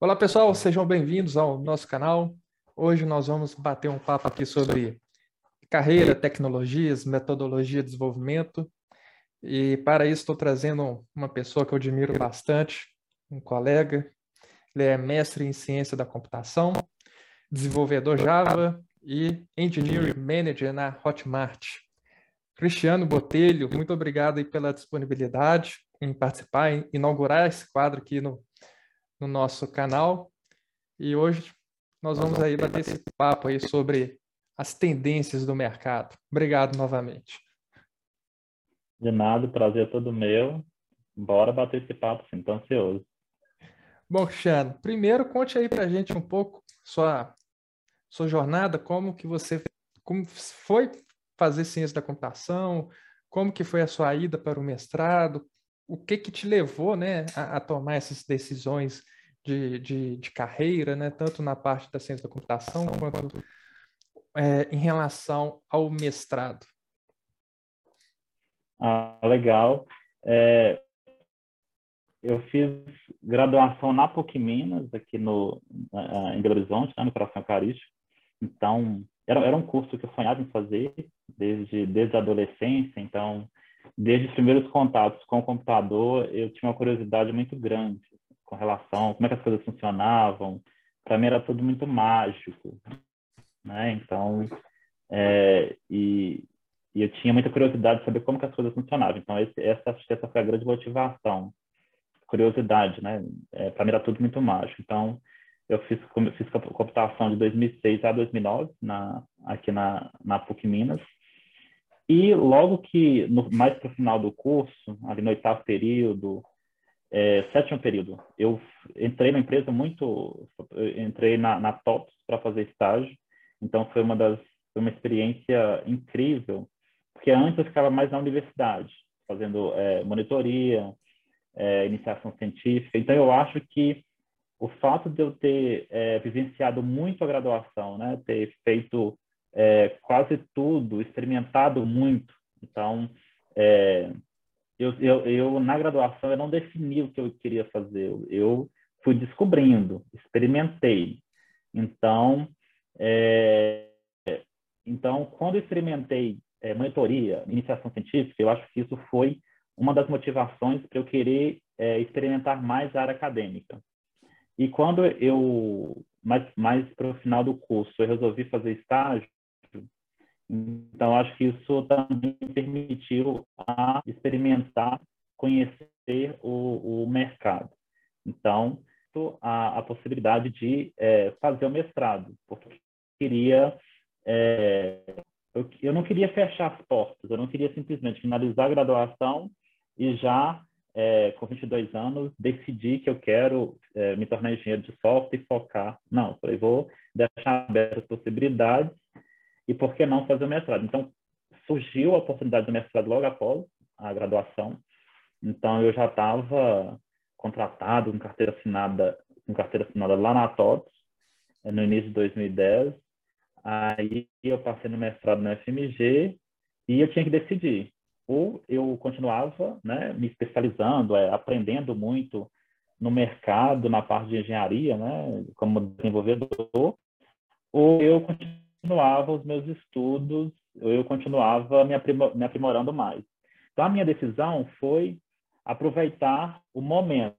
Olá pessoal, sejam bem-vindos ao nosso canal. Hoje nós vamos bater um papo aqui sobre carreira, tecnologias, metodologia de desenvolvimento. E para isso estou trazendo uma pessoa que eu admiro bastante, um colega. Ele é mestre em ciência da computação, desenvolvedor Java e Engineering Manager na Hotmart. Cristiano Botelho, muito obrigado pela disponibilidade em participar, em inaugurar esse quadro aqui no, no nosso canal. E hoje nós vamos aí bater esse papo aí sobre as tendências do mercado. Obrigado novamente. De nada, prazer é todo meu. Bora bater esse papo, sim, tô ansioso. Bom, Cristiano, primeiro conte aí para a gente um pouco sua, sua jornada, como que você como foi fazer ciência da computação, como que foi a sua ida para o mestrado, o que que te levou, né, a, a tomar essas decisões de, de, de, carreira, né, tanto na parte da ciência da computação quanto é, em relação ao mestrado? Ah, legal. É, eu fiz graduação na PUC Minas, aqui no, em Belo Horizonte, né, no Coração Eucarístico. Então, era, era um curso que eu sonhava em fazer desde, desde a adolescência. Então, desde os primeiros contatos com o computador, eu tinha uma curiosidade muito grande com relação como é que as coisas funcionavam. Para mim era tudo muito mágico, né? Então, é, e, e, eu tinha muita curiosidade de saber como que as coisas funcionavam. Então, esse, essa, essa foi a grande motivação, curiosidade, né? É, Para mim era tudo muito mágico. Então, eu fiz, fiz computação de 2006 a 2009 na, aqui na, na PUC Minas. E logo que, no, mais para o final do curso, ali no oitavo período, é, sétimo período, eu entrei na empresa muito, entrei na, na TOPS para fazer estágio, então foi uma das, foi uma experiência incrível, porque antes eu ficava mais na universidade, fazendo é, monitoria, é, iniciação científica, então eu acho que o fato de eu ter é, vivenciado muito a graduação, né, ter feito é, quase tudo, experimentado muito. Então, é, eu, eu, eu, na graduação, eu não defini o que eu queria fazer. Eu fui descobrindo, experimentei. Então, é, então quando experimentei é, monitoria, iniciação científica, eu acho que isso foi uma das motivações para eu querer é, experimentar mais a área acadêmica. E quando eu, mais, mais para o final do curso, eu resolvi fazer estágio, então, acho que isso também permitiu a experimentar, conhecer o, o mercado. Então, a, a possibilidade de é, fazer o mestrado, porque queria é, eu, eu, não queria fechar as portas, eu não queria simplesmente finalizar a graduação e já, é, com 22 anos, decidir que eu quero é, me tornar engenheiro de software e focar. Não, eu falei, vou deixar abertas as possibilidades e por que não fazer o mestrado? Então, surgiu a oportunidade do mestrado logo após a graduação. Então, eu já estava contratado com carteira assinada, com carteira assinada lá na TOTS, no início de 2010. Aí eu passei no mestrado na FMG e eu tinha que decidir. Ou eu continuava né, me especializando, é, aprendendo muito no mercado, na parte de engenharia, né, como desenvolvedor, ou eu continuava continuava os meus estudos, eu continuava me, aprimor, me aprimorando mais. Então, a minha decisão foi aproveitar o momento.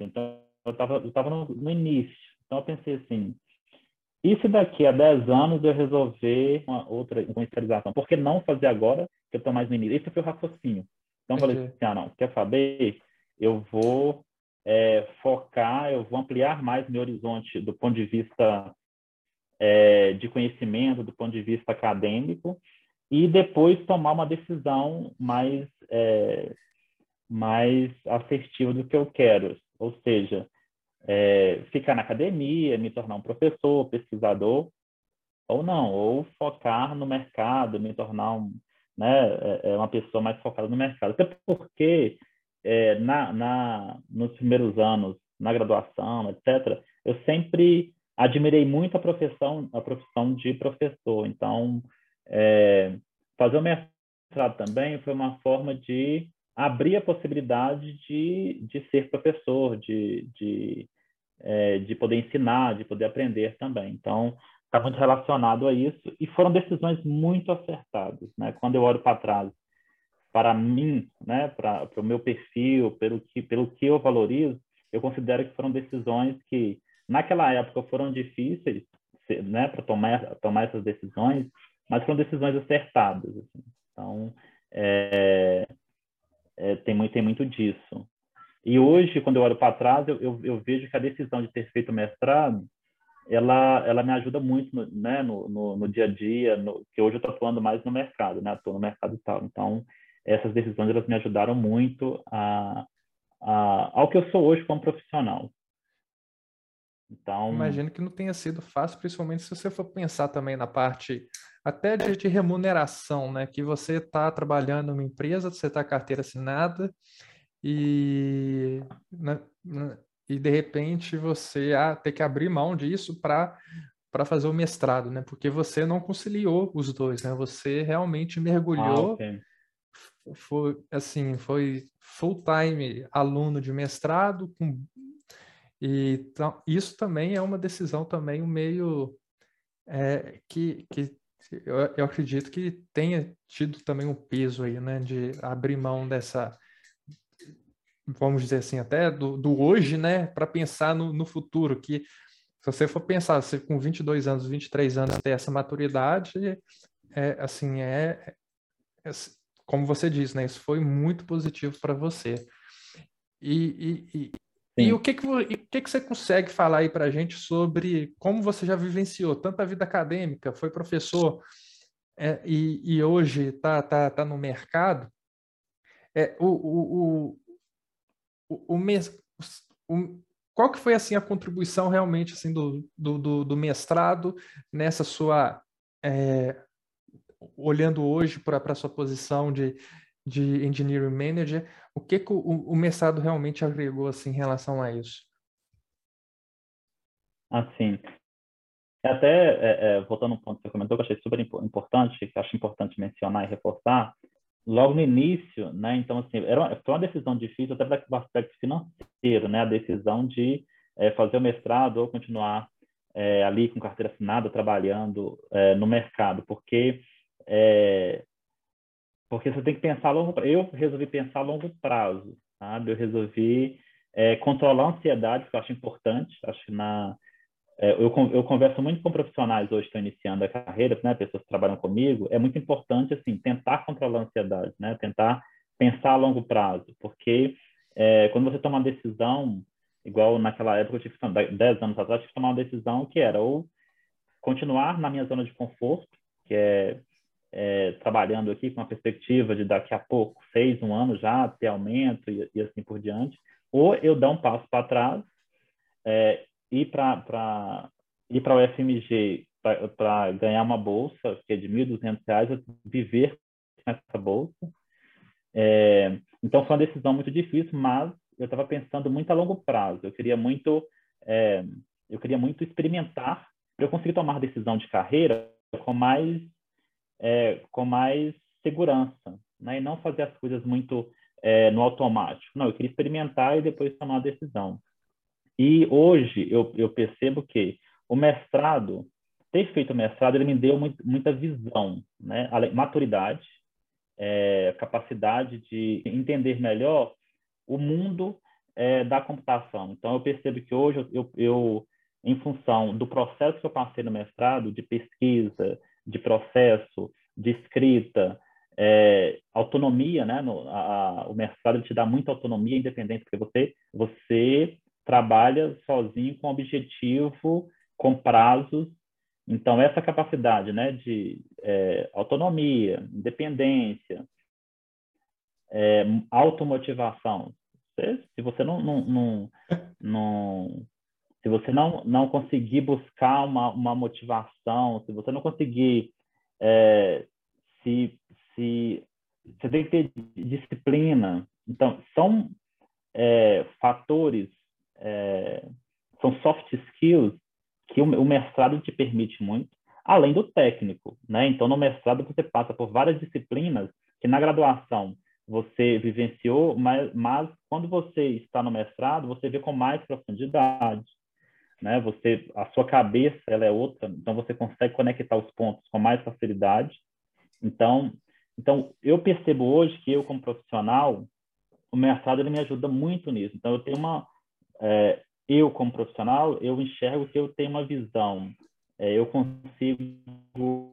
Então, eu estava no, no, início. Então, eu pensei assim, e se daqui a 10 anos eu resolver uma outra uma especialização? Por que não fazer agora, que eu estou mais no início? Esse foi o raciocínio. Então, eu falei assim, ah, não, quer saber? Eu vou é, focar, eu vou ampliar mais meu horizonte do ponto de vista é, de conhecimento do ponto de vista acadêmico e depois tomar uma decisão mais é, mais assertiva do que eu quero, ou seja, é, ficar na academia, me tornar um professor, pesquisador, ou não, ou focar no mercado, me tornar um, né, é, é uma pessoa mais focada no mercado. Até porque é, na, na, nos primeiros anos, na graduação, etc., eu sempre admirei muito a profissão, a profissão de professor. Então, é, fazer o mestrado também foi uma forma de abrir a possibilidade de, de ser professor, de, de, é, de poder ensinar, de poder aprender também. Então, está muito relacionado a isso e foram decisões muito acertadas, né? Quando eu olho para trás, para mim, né, para o meu perfil, pelo que pelo que eu valorizo, eu considero que foram decisões que naquela época foram difíceis, né, para tomar tomar essas decisões, mas foram decisões acertadas. Assim. Então, é, é, tem muito tem muito disso. E hoje, quando eu olho para trás, eu, eu, eu, vejo que a decisão de ter feito mestrado ela, ela me ajuda muito no, né, no, no, no dia a dia, no, que hoje eu estou atuando mais no mercado, né? Estou no mercado e tal. Então, essas decisões elas me ajudaram muito a, a, ao que eu sou hoje como profissional. Então... Imagino que não tenha sido fácil, principalmente se você for pensar também na parte até de, de remuneração, né? Que você está trabalhando numa empresa, você está carteira assinada e né, né e de repente você ah, ter que abrir mão disso para para fazer o mestrado, né? Porque você não conciliou os dois, né? Você realmente mergulhou, ah, okay. foi assim, foi full time aluno de mestrado com e então, isso também é uma decisão também meio é, que, que eu, eu acredito que tenha tido também um peso aí, né? De abrir mão dessa vamos dizer assim, até do, do hoje, né, para pensar no, no, futuro, que se você for pensar, você com 22 anos, 23 anos ter essa maturidade, é, assim, é, é, como você disse, né, isso foi muito positivo para você. E, e, e, e, o, que que, o que que você consegue falar aí para a gente sobre como você já vivenciou tanto a vida acadêmica, foi professor é, e, e hoje está tá, tá no mercado, é, o, o, o, o, o, qual que foi assim a contribuição realmente assim do, do, do mestrado nessa sua é, olhando hoje para a sua posição de, de engineering manager o que, que o, o realmente agregou assim em relação a isso assim até é, é, voltando um ponto que você comentou que eu achei super importante que acho importante mencionar e reforçar logo no início, né? Então, assim, era uma, foi uma decisão difícil até do aspecto financeiro, né? A decisão de é, fazer o mestrado ou continuar é, ali com carteira assinada, trabalhando é, no mercado, porque é, porque você tem que pensar a longo prazo. Eu resolvi pensar a longo prazo, sabe? Eu resolvi é, controlar a ansiedade, que eu acho importante. Acho que na é, eu, eu converso muito com profissionais hoje que estão iniciando a carreira, né, pessoas que trabalham comigo, é muito importante, assim, tentar controlar a ansiedade, né, tentar pensar a longo prazo, porque é, quando você toma uma decisão, igual naquela época, eu tive que tomar, 10 anos atrás, tive que tomar uma decisão que era ou continuar na minha zona de conforto, que é, é trabalhando aqui com uma perspectiva de daqui a pouco, seis, um ano já, ter aumento e, e assim por diante, ou eu dar um passo para trás é, ir para ir para o FMG para ganhar uma bolsa que é de R$ 1.200, viver com essa bolsa. É, então foi uma decisão muito difícil, mas eu estava pensando muito a longo prazo. Eu queria muito é, eu queria muito experimentar para eu conseguir tomar decisão de carreira com mais é, com mais segurança, né? E não fazer as coisas muito é, no automático. Não, eu queria experimentar e depois tomar a decisão. E hoje eu, eu percebo que o mestrado, ter feito o mestrado, ele me deu muito, muita visão, né? maturidade, é, capacidade de entender melhor o mundo é, da computação. Então, eu percebo que hoje eu, eu, em função do processo que eu passei no mestrado, de pesquisa, de processo, de escrita, é, autonomia, né? No, a, a, o mestrado te dá muita autonomia e independência, porque você, você trabalha sozinho com objetivo, com prazos. Então, essa capacidade né, de é, autonomia, independência, é, automotivação. Se, você não, não, não, não, se você não, não conseguir buscar uma, uma motivação, se você não conseguir é, se, se você tem que ter disciplina. Então, são é, fatores é, são soft skills que o, o mestrado te permite muito, além do técnico, né? Então, no mestrado você passa por várias disciplinas que na graduação você vivenciou, mas, mas quando você está no mestrado, você vê com mais profundidade. Né? Você, a sua cabeça, ela é outra, então você consegue conectar os pontos com mais facilidade. Então, então eu percebo hoje que eu como profissional, o mestrado ele me ajuda muito nisso. Então eu tenho uma, é, eu como profissional, eu enxergo que eu tenho uma visão, é, eu consigo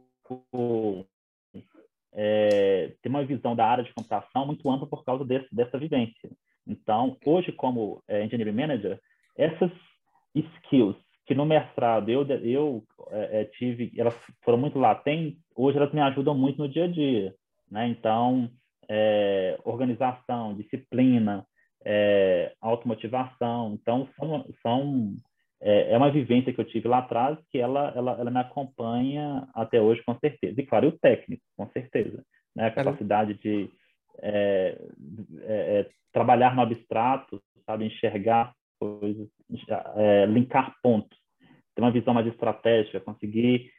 é, ter uma visão da área de computação muito ampla por causa desse, dessa vivência. Então, hoje, como é, Engineering Manager, essas skills que no mestrado eu, eu é, é, tive, elas foram muito latentes, hoje elas me ajudam muito no dia a dia. Né? Então, é, organização, disciplina, é, automotivação. Então, são, são é, é, uma vivência que eu tive lá atrás que ela, ela, ela me acompanha até hoje, com certeza. E, claro, o técnico, com certeza. Né? A capacidade de é, é, trabalhar no abstrato, sabe? Enxergar coisas, é, linkar pontos, ter uma visão mais estratégica, conseguir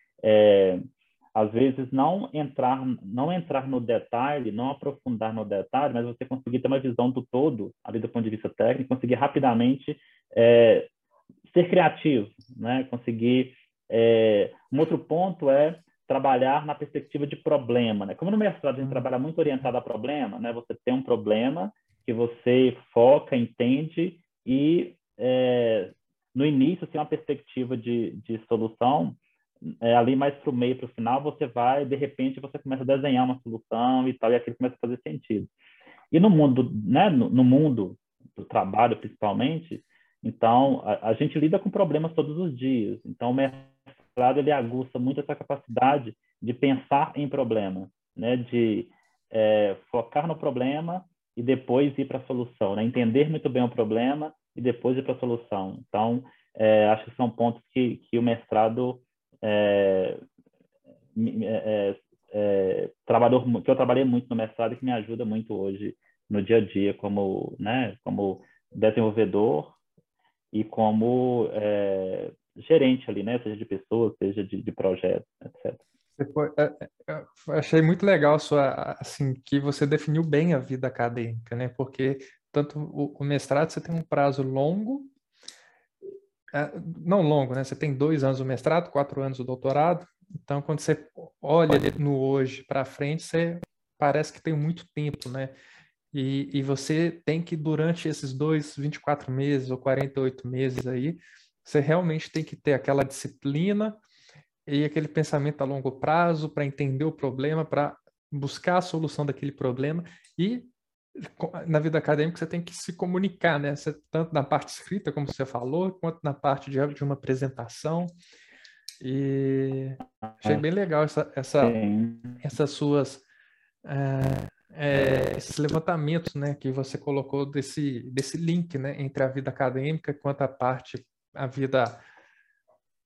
às vezes não entrar não entrar no detalhe, não aprofundar no detalhe, mas você conseguir ter uma visão do todo, ali do ponto de vista técnico, conseguir rapidamente é, ser criativo, né? Conseguir é, um outro ponto é trabalhar na perspectiva de problema, né? Como no mestrado a gente trabalha muito orientado a problema, né? Você tem um problema que você foca, entende e é, no início, assim, uma perspectiva de, de solução, é, ali mais para o meio, para o final, você vai, de repente, você começa a desenhar uma solução e tal, e aquilo começa a fazer sentido. E no mundo, né, no, no mundo do trabalho, principalmente, então, a, a, gente lida com problemas todos os dias. Então, o mestrado, ele aguça muito essa capacidade de pensar em problema, né, de é, focar no problema e depois ir para a solução, né? entender muito bem o problema e depois ir para a solução. Então, é, acho que são pontos que, que o mestrado é, é, é, trabalhou, que eu trabalhei muito no mestrado e que me ajuda muito hoje no dia a dia como, né, como desenvolvedor e como é, gerente ali, né, seja de pessoas, seja de, de projetos, etc. Foi, é, é, achei muito legal sua, assim, que você definiu bem a vida acadêmica, né? Porque tanto o, o mestrado você tem um prazo longo é, não longo, né? Você tem dois anos o mestrado, quatro anos o doutorado. Então, quando você olha no hoje para frente, você parece que tem muito tempo, né? E, e você tem que, durante esses dois, 24 meses ou 48 meses aí, você realmente tem que ter aquela disciplina e aquele pensamento a longo prazo para entender o problema, para buscar a solução daquele problema e na vida acadêmica você tem que se comunicar, né? Você, tanto na parte escrita, como você falou, quanto na parte de, de uma apresentação. E achei bem legal essa, essa, essas suas é, é, esses levantamentos, né, que você colocou desse desse link, né, entre a vida acadêmica quanto a parte a vida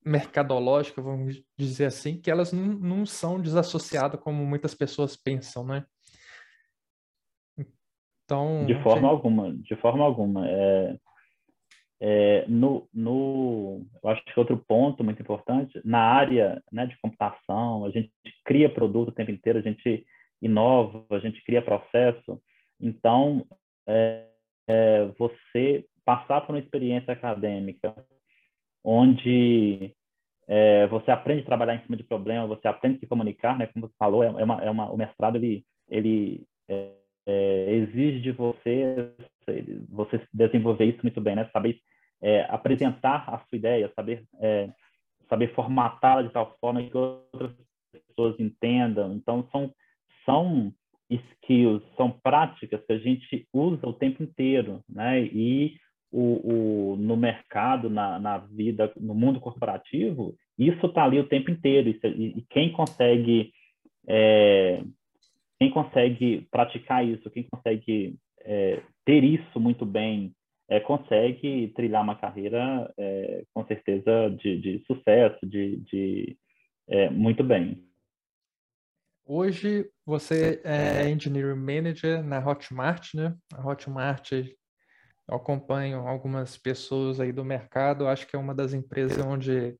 mercadológica, vamos dizer assim, que elas não, não são desassociadas como muitas pessoas pensam, né? Então, de forma alguma, de forma alguma. É, é, no, no, eu acho que outro ponto muito importante, na área né, de computação, a gente cria produto o tempo inteiro, a gente inova, a gente cria processo. Então, é, é, você passar por uma experiência acadêmica onde é, você aprende a trabalhar em cima de problemas, você aprende a se comunicar, né? Como você falou, é, é uma, é uma, o mestrado ele, ele é, é, exige de você você desenvolver isso muito bem, né? Saber é, apresentar a sua ideia, saber é, saber formatá-la de tal forma que outras pessoas entendam. Então são são skills, são práticas que a gente usa o tempo inteiro, né? E o, o no mercado, na, na vida, no mundo corporativo, isso está ali o tempo inteiro. Isso, e, e quem consegue é, quem consegue praticar isso, quem consegue é, ter isso muito bem, é, consegue trilhar uma carreira é, com certeza de, de sucesso, de, de é, muito bem. Hoje você é Engineering Manager na Hotmart, né? A Hotmart, eu acompanho algumas pessoas aí do mercado, acho que é uma das empresas onde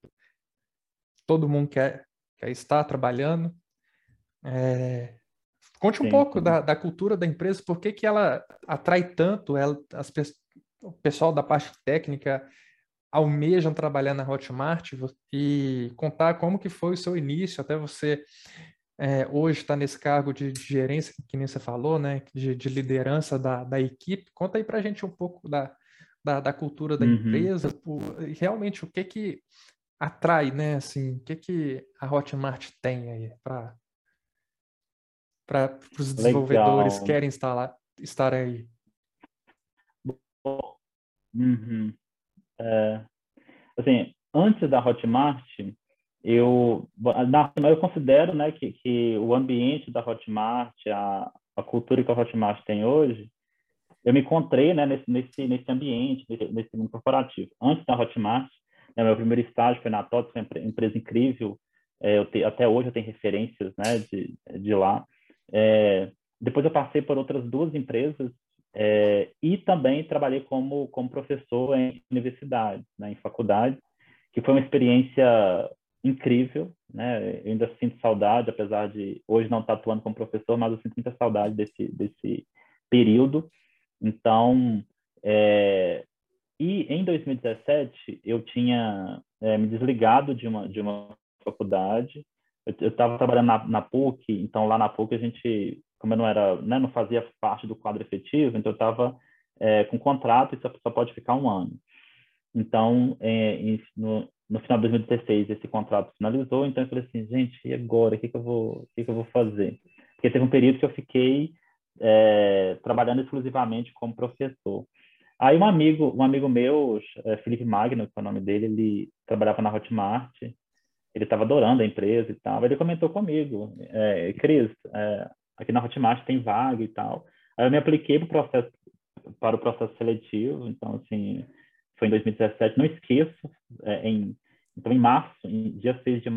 todo mundo quer, quer estar trabalhando. É, Conte um Sim. pouco da, da cultura da empresa, por que, que ela atrai tanto ela, as, o pessoal da parte técnica, almejam trabalhar na Hotmart e contar como que foi o seu início até você é, hoje está nesse cargo de, de, gerência, que nem você falou, né, de, de liderança da, da, equipe. Conta aí para a gente um pouco da, da, da cultura da uhum. empresa, por, realmente o que que atrai, né, assim, o que que a Hotmart tem aí para para os desenvolvedores que querem estar, estar aí? Uhum. É, assim, antes da Hotmart, eu, na, eu considero né, que, que o ambiente da Hotmart, a, a cultura que a Hotmart tem hoje, eu me encontrei né, nesse, nesse, nesse ambiente, nesse, nesse mundo corporativo. Antes da Hotmart, né, meu primeiro estágio foi na TOTS, uma empresa incrível, é, te, até hoje eu tenho referências né, de, de lá. É, depois eu passei por outras duas empresas é, e também trabalhei como, como professor em universidade, né, em faculdade, que foi uma experiência incrível, né? Eu ainda sinto saudade, apesar de hoje não estar atuando como professor, mas eu sinto muita saudade desse, desse período. Então, é, e em 2017 eu tinha é, me desligado de uma de uma faculdade. Eu estava trabalhando na, na, PUC, então lá na PUC a gente, como eu não era, né, não fazia parte do quadro efetivo, então eu estava é, com contrato e só, só, pode ficar um ano. Então, é, no, no final de 2016 esse contrato finalizou, então eu falei assim, gente, e agora? O que, que eu vou, que, que eu vou fazer? Porque teve um período que eu fiquei é, trabalhando exclusivamente como professor. Aí um amigo, um amigo meu, é, Felipe Magno, que é o nome dele, ele trabalhava na Hotmart, ele estava adorando a empresa e tal. Ele comentou comigo, é, Cris, é, aqui na Hotmart tem vaga e tal. Aí eu me apliquei para o processo, para o processo seletivo, então assim, foi em 2017, não esqueço, é, em, então em março, em dia 6 de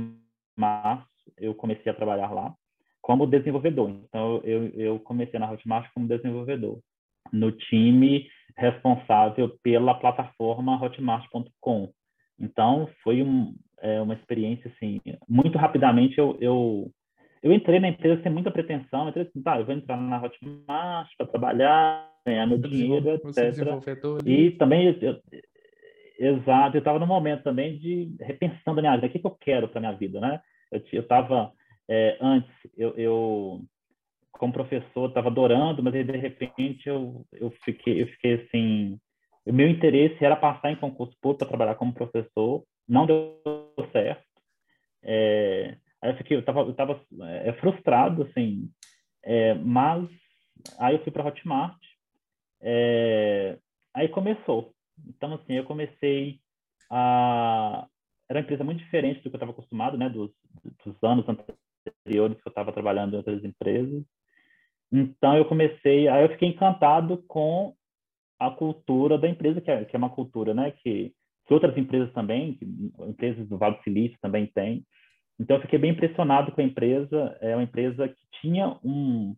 março, eu comecei a trabalhar lá como desenvolvedor. Então, eu, eu comecei na Hotmart como desenvolvedor, no time responsável pela plataforma hotmart.com. Então, foi um, é, uma experiência, assim, muito rapidamente eu, eu, eu entrei na empresa sem muita pretensão, entrei assim, tá, eu vou entrar na Hotmart para trabalhar, ganhar meu dinheiro, etc. E também, eu, exato, eu estava no momento também de repensando a minha vida, o que, que eu quero para minha vida, né? Eu estava é, antes, eu, eu, como professor, estava adorando, mas aí, de repente eu, eu, fiquei, eu fiquei assim. O meu interesse era passar em concurso público para trabalhar como professor, não deu certo. É, aí eu fiquei, eu estava eu tava, é, frustrado, assim, é, mas aí eu fui para Hotmart, é, aí começou. Então, assim, eu comecei a. Era uma empresa muito diferente do que eu estava acostumado, né, dos, dos anos anteriores que eu estava trabalhando em outras empresas. Então eu comecei, aí eu fiquei encantado com a cultura da empresa, que é, que é uma cultura, né, que, que outras empresas também, que, empresas do Vale do Silício também têm. Então eu fiquei bem impressionado com a empresa, é uma empresa que tinha um,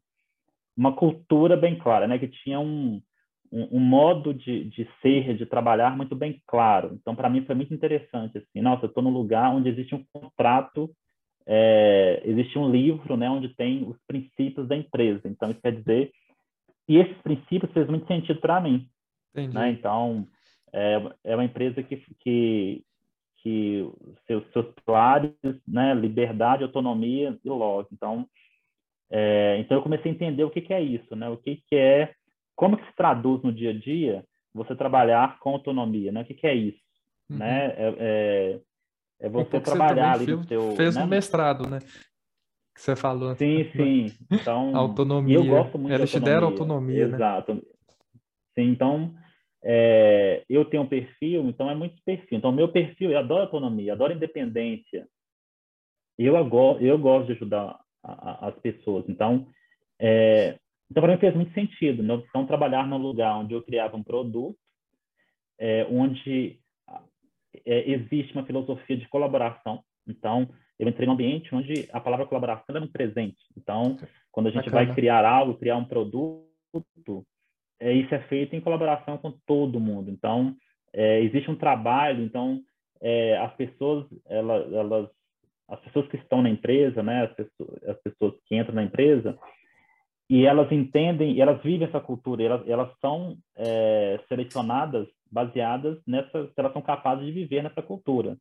uma cultura bem clara, né, que tinha um, um, um modo de, de ser, de trabalhar muito bem claro. Então para mim foi muito interessante assim, nossa, eu estou num lugar onde existe um contrato é, existe um livro né, onde tem os princípios da empresa. Então, isso quer dizer. E esses princípios fez muito sentido para mim. Né? Então, é, é uma empresa que, que, que seus, seus pilares, né, liberdade, autonomia e logo. Então, é, então, eu comecei a entender o que, que é isso, né? o que, que é. Como que se traduz no dia a dia você trabalhar com autonomia, né? O que, que é isso? Uhum. Né? É, é é você trabalhar ali no teu... Fez né? um mestrado, né? Que você falou. Sim, sim. Então, autonomia. eu gosto muito Eles te deram autonomia, né? Exato. Né? Sim, então, é, eu tenho um perfil, então é muito perfil. Então, meu perfil, eu adoro autonomia, adoro independência. Eu, eu gosto de ajudar a, a, as pessoas. Então, é, então para mim fez muito sentido. Então, trabalhar num lugar onde eu criava um produto, é, onde é, existe uma filosofia de colaboração. Então, eu entrei num ambiente onde a palavra colaboração é um presente. Então, quando a gente Bacana. vai criar algo, criar um produto, é, isso é feito em colaboração com todo mundo. Então, é, existe um trabalho. Então, é, as pessoas, elas, elas, as pessoas que estão na empresa, né, as pessoas, as pessoas que entram na empresa, e elas entendem, elas vivem essa cultura, elas, elas são é, selecionadas baseadas nessa, elas são capazes de viver nessa cultura.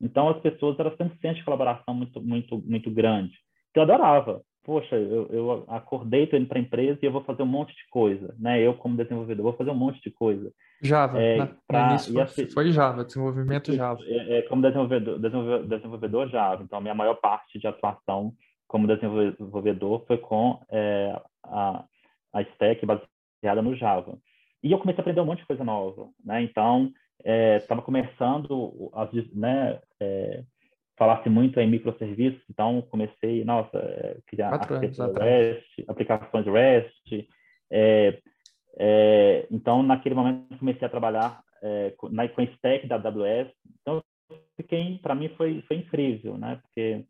Então as pessoas elas têm um senso de colaboração muito muito muito grande. Que eu adorava. Poxa, eu, eu acordei, estou indo para a empresa e eu vou fazer um monte de coisa, né? Eu como desenvolvedor vou fazer um monte de coisa. Java, é, na, pra, foi, foi, Java, desenvolvimento Java. É, é, como desenvolvedor, desenvolvedor, desenvolvedor Java. Então a minha maior parte de atuação como desenvolvedor foi com é, a, a stack baseada no Java. E eu comecei a aprender um monte de coisa nova, né? Então, estava é, começando, as, né, é, falasse muito em microserviços, então comecei, nossa, é, criar REST, aplicações REST. É, é, então, naquele momento, comecei a trabalhar é, na, com a stack da AWS. Então, para mim, foi, foi incrível, né? Porque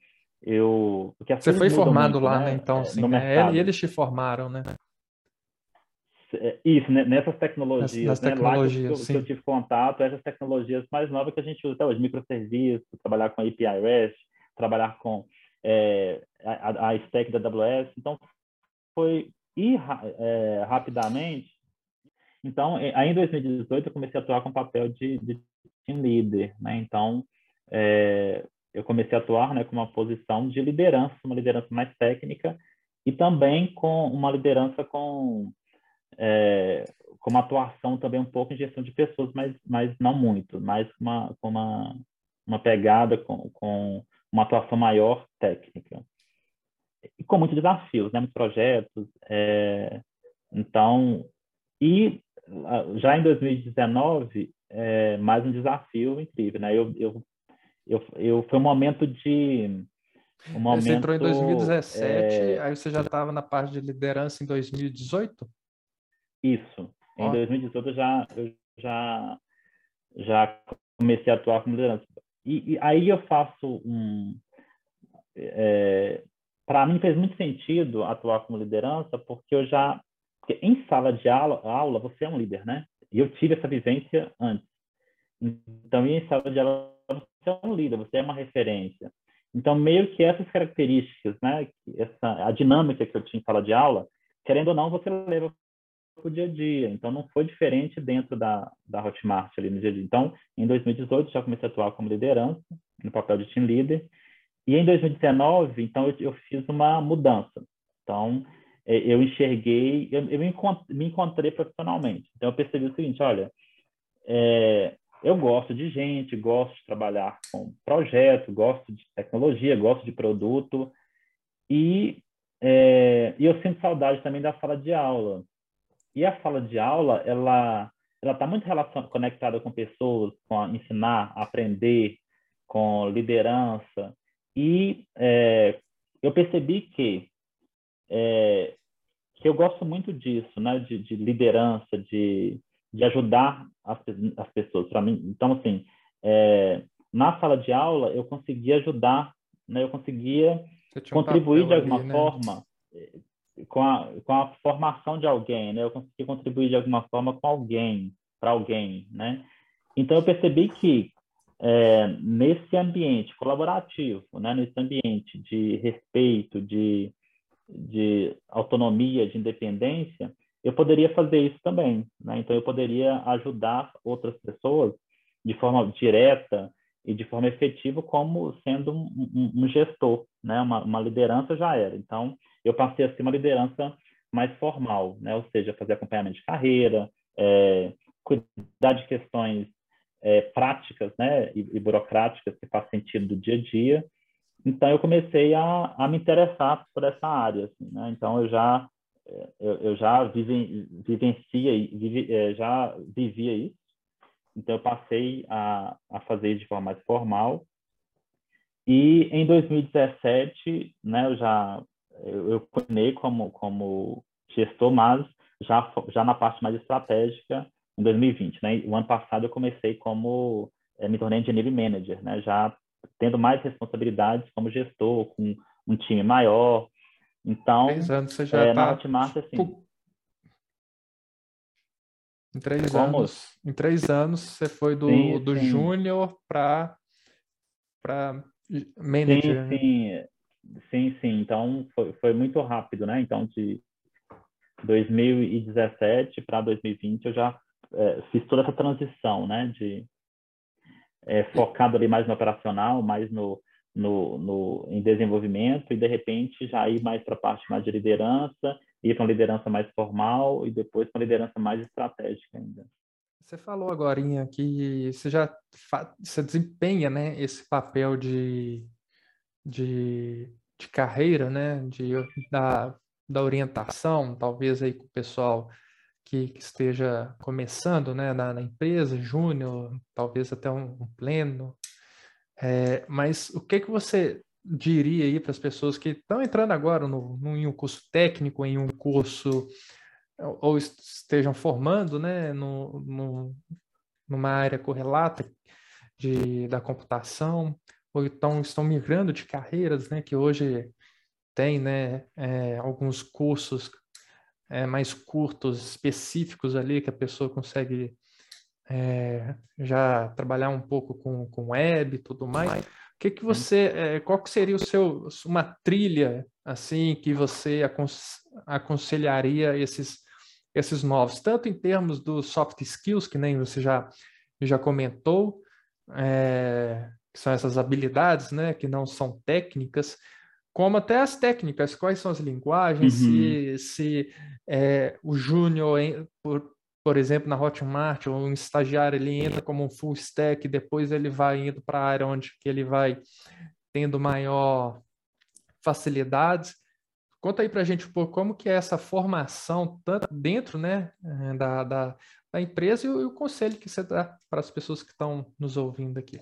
eu... Você foi formado muito, lá, né? Então, é, sim, né? eles te formaram, né? É, isso, né, nessas tecnologias, nas, nas né? tecnologias Lá que eu, que eu, tive contato, essas tecnologias mais novas que a gente usa até hoje, microserviços, trabalhar com API REST, trabalhar com é, a, a, stack da AWS. Então, foi ir é, rapidamente. Então, aí em 2018, eu comecei a atuar com o papel de, de team leader. Né? Então, é, eu comecei a atuar né, com uma posição de liderança, uma liderança mais técnica, e também com uma liderança com é, com uma atuação também um pouco em gestão de pessoas, mas, mas não muito, mais com uma, com uma, uma pegada, com, com uma atuação maior técnica. E com muitos desafios, né? muitos projetos. É, então, e já em 2019, é, mais um desafio incrível. Né? Eu, eu, eu, eu, foi um momento de. Um momento, você entrou em 2017, é... aí você já estava na parte de liderança em 2018? Isso. Em 2018 eu já, eu já, já comecei a atuar como liderança. E, e aí eu faço um. É, Para mim fez muito sentido atuar como liderança, porque eu já. Porque em sala de aula, aula, você é um líder, né? E eu tive essa vivência antes. Então, em sala de aula, é um líder, você é uma referência. Então, meio que essas características, né? Essa, a dinâmica que eu tinha em sala de aula, querendo ou não, você leva para o dia a dia. Então, não foi diferente dentro da, da Hotmart ali no dia a dia. Então, em 2018, já comecei a atuar como liderança, no papel de team leader. E em 2019, então, eu, eu fiz uma mudança. Então, é, eu enxerguei, eu, eu me, encontrei profissionalmente. Então, eu percebi o seguinte, olha, é, eu gosto de gente, gosto de trabalhar com projeto, gosto de tecnologia, gosto de produto, e, é, e eu sinto saudade também da sala de aula. E a sala de aula, ela ela está muito conectada com pessoas, com ensinar, aprender, com liderança. E é, eu percebi que, é, que eu gosto muito disso, né? de, de liderança, de, de ajudar as, as pessoas. Para mim, então, assim, é, na sala de aula, eu conseguia ajudar, né? eu conseguia contribuir de alguma ali, né? forma com a, com a formação de alguém, né? Eu consegui contribuir de alguma forma com alguém, para alguém, né? Então eu percebi que é, nesse ambiente colaborativo, né? Nesse ambiente de respeito, de, de autonomia, de independência, eu poderia fazer isso também, né? Então eu poderia ajudar outras pessoas de forma direta e de forma efetiva como sendo um, um, um gestor, né? Uma, uma liderança já era. Então eu passei a ser uma liderança mais formal, né? ou seja, fazer acompanhamento de carreira, é, cuidar de questões é, práticas né? E, e, burocráticas que faz sentido do dia a dia. Então, eu comecei a, a me interessar por essa área. Assim, né? Então, eu já, eu, eu já vive, vivencia, vive, é, já vivia isso. Então, eu passei a, a fazer isso de forma mais formal. E em 2017, né, eu já eu, continuei como, como gestor, mas já, já na parte mais estratégica em 2020. Né? O ano passado eu comecei como, é, me tornei engineering manager, né? já tendo mais responsabilidades como gestor, com um time maior. Então, três anos você já é, tá... na Hotmart, assim... Em três, anos, em três anos você foi do, sim, do júnior para manager. Sim, né? sim. Sim, sim. Então, foi, foi muito rápido, né? Então, de 2017 para 2020, eu já é, fiz toda essa transição, né, de é, focado ali mais no operacional, mais no, no, no, em desenvolvimento e de repente já ir mais para a parte mais de liderança, ir para uma liderança mais formal e depois para uma liderança mais estratégica ainda. Você falou agora que você já você desempenha né, esse papel de, de, de carreira, né, de, da, da orientação, talvez aí com o pessoal que, que esteja começando né, na, na empresa, júnior, talvez até um, um pleno. É, mas o que, que você diria aí para as pessoas que estão entrando agora no, no, em um curso técnico, em um curso, ou estejam formando né, no, no, numa área correlata de, da computação, ou então estão migrando de carreiras, né, que hoje tem né, é, alguns cursos é, mais curtos, específicos ali, que a pessoa consegue é, já trabalhar um pouco com, com web e tudo mais. O que, que você, é, qual que seria o seu, uma trilha assim que você aconselharia esses, esses novos, tanto em termos dos soft skills, que nem você já, já comentou, é, que são essas habilidades, né, que não são técnicas, como até as técnicas, quais são as linguagens, uhum. se, se é, o júnior, por, por exemplo, na Hotmart, um estagiário, ele entra como um full stack, depois ele vai indo para a área onde que ele vai tendo maior facilidades. Conta aí para a gente um pouco como que é essa formação, tanto dentro né, eh, da, da, da empresa e o, e o conselho que você dá para as pessoas que estão nos ouvindo aqui.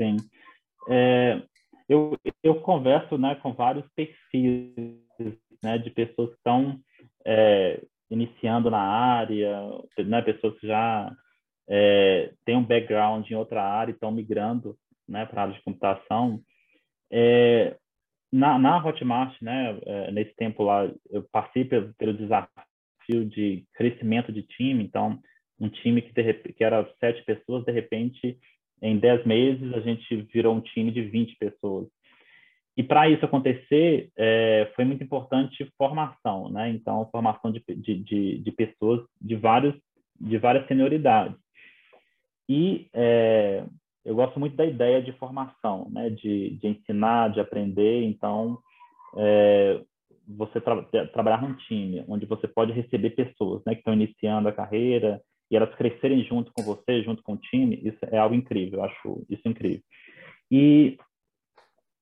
Sim. É, eu, eu converso né, com vários perfis né, de pessoas que estão é, iniciando na área, né, pessoas que já é, têm um background em outra área e estão migrando né, para a área de computação. É, na, na Hotmart, né, é, nesse tempo lá, eu passei pelo, pelo desafio de crescimento de time, então, um time que, de, que era sete pessoas, de repente, em 10 meses, a gente virou um time de 20 pessoas. E para isso acontecer, é, foi muito importante formação, né? Então, formação de, de, de, pessoas de, vários, de várias senioridades. E é, eu gosto muito da ideia de formação, né? De, de ensinar, de aprender. Então, é, você tra trabalhar num time onde você pode receber pessoas né, que estão iniciando a carreira e elas crescerem junto com você, junto com o time, isso é algo incrível, eu acho isso incrível. E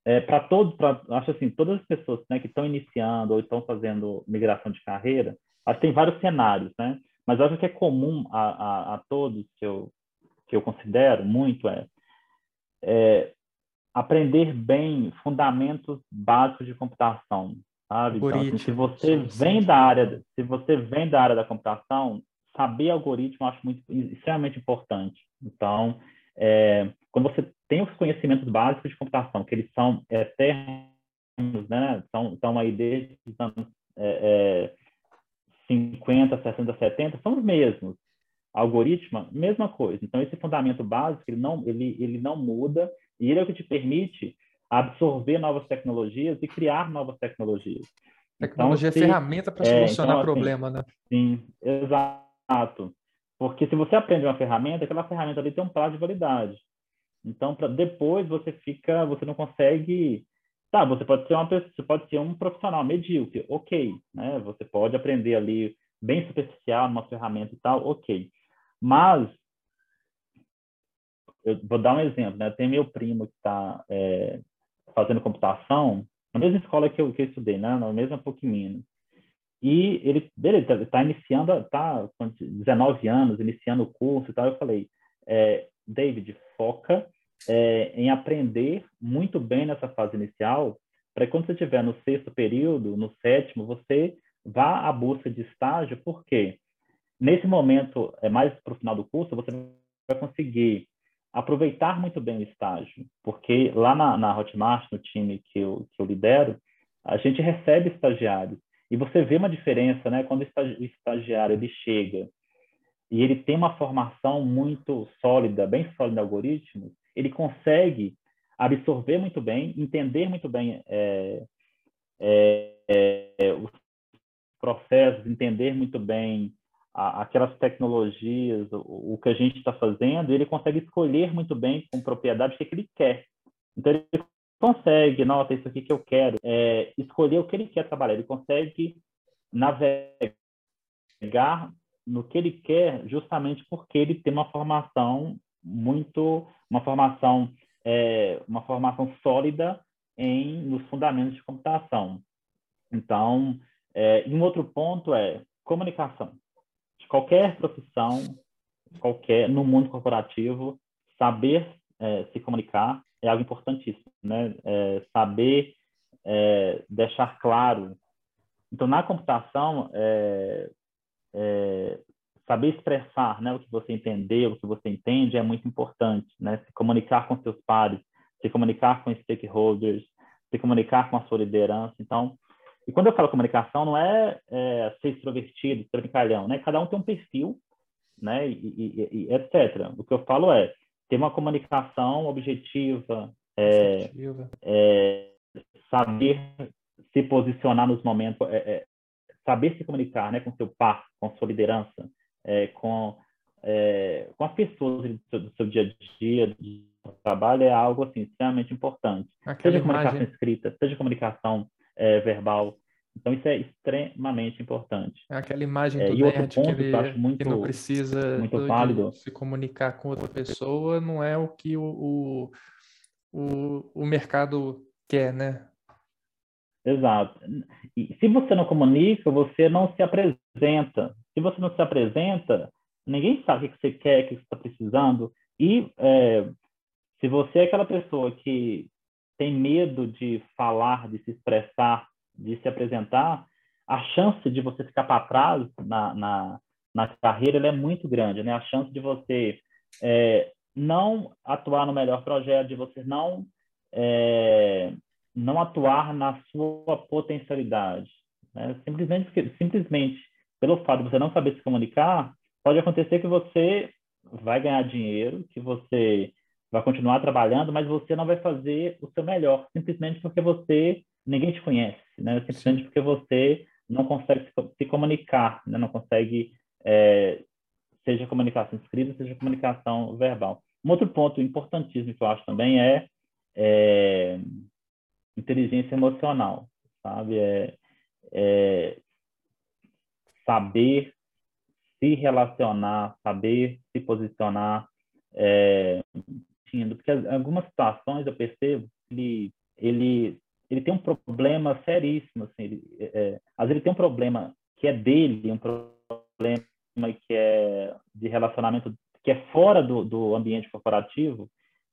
é, para todos, acho assim, todas as pessoas né, que estão iniciando ou estão fazendo migração de carreira, acho que tem vários cenários, né? Mas acho que é comum a, a, a todos que eu, que eu considero muito é, é aprender bem fundamentos básicos de computação, sabe? Então, assim, se você vem da área, se você vem da área da computação, saber algoritmo eu acho muito extremamente importante. Então, é, quando você tem os conhecimentos básicos de computação, que eles são eternos, né? São, são aí desde os anos é, é, 50, 60, 70, são os mesmos. Algoritmo, mesma coisa. Então, esse fundamento básico, ele não, ele, ele não muda e ele é o que te permite absorver novas tecnologias e criar novas tecnologias. Tecnologia então, é ferramenta para solucionar é, então, problema, assim, né? Sim, exato. Porque se você aprende uma ferramenta, aquela ferramenta ali tem um prazo de validade. Então, para depois você fica, você não consegue, tá? Você pode ser uma você pode ser um profissional medíocre, ok, né? Você pode aprender ali bem superficial numa ferramenta e tal, ok. Mas eu vou dar um exemplo, né? Tem meu primo que está é, fazendo computação na mesma escola que eu, que eu estudei, né? Na mesma PUC Minas. E ele, beleza, está tá iniciando, está com 19 anos, iniciando o curso e tal. Eu falei, é, David, foca é, em aprender muito bem nessa fase inicial, para quando você estiver no sexto período, no sétimo, você vá à busca de estágio, porque nesse momento, é mais para o final do curso, você vai conseguir aproveitar muito bem o estágio, porque lá na, na Hotmart, no time que eu, que eu lidero, a gente recebe estagiários e você vê uma diferença, né? Quando o estagiário ele chega e ele tem uma formação muito sólida, bem sólida em algoritmos, ele consegue absorver muito bem, entender muito bem é, é, é, os processos, entender muito bem a, aquelas tecnologias, o, o, que a gente está fazendo, ele consegue escolher muito bem com propriedade o que, que ele quer. Então, ele consegue, nota, isso aqui que eu quero, é, escolher o que ele quer trabalhar. Ele consegue navegar no que ele quer justamente porque ele tem uma formação muito, uma formação, é, uma formação sólida em nos fundamentos de computação. Então, é, um outro ponto é comunicação. De qualquer profissão, qualquer no mundo corporativo, saber é, se comunicar é algo importantíssimo, né? É, saber é, deixar claro. Então, na computação, é, é, saber expressar né, o que você entendeu, o que você entende é muito importante, né? Se comunicar com seus pares, se comunicar com stakeholders, se comunicar com a sua liderança. Então, e quando eu falo comunicação, não é, é ser extrovertido, ser brincalhão, né? Cada um tem um perfil, né? E, e, e, etc. O que eu falo é ter uma comunicação objetiva, é, é, saber se posicionar nos momentos, é, é, saber se comunicar, né? Com seu par, com sua liderança, é, com com as pessoas do seu, do seu dia a dia, do trabalho, é algo assim extremamente importante. Aquela seja imagem... comunicação escrita, seja comunicação é, verbal. Então, isso é extremamente importante. É aquela imagem é, do é, e outro ponto que, ele, que, eu acho muito, que não precisa muito válido. se comunicar com outra pessoa, não é o que o, o, o mercado quer, né? Exato. E se você não comunica, você não se apresenta. Se você não se apresenta, ninguém sabe o que você quer, o que você está precisando. E é, se você é aquela pessoa que tem medo de falar, de se expressar, de se apresentar, a chance de você ficar para trás na, na, na carreira é muito grande, né? A chance de você é, não atuar no melhor projeto, de você não é, não atuar na sua potencialidade, né? Simplesmente simplesmente pelo fato de você não saber se comunicar, pode acontecer que você vai ganhar dinheiro, que você vai continuar trabalhando, mas você não vai fazer o seu melhor, simplesmente porque você ninguém te conhece, né? Simplesmente porque você não consegue se comunicar, né? Não consegue é, seja comunicação escrita, seja comunicação verbal. Um outro ponto importantíssimo que eu acho também é, é inteligência emocional, sabe? É, é saber se relacionar, saber se posicionar, é, porque algumas situações eu percebo ele ele ele tem um problema seríssimo assim ele, é, é, às vezes ele tem um problema que é dele um problema que é de relacionamento que é fora do, do ambiente corporativo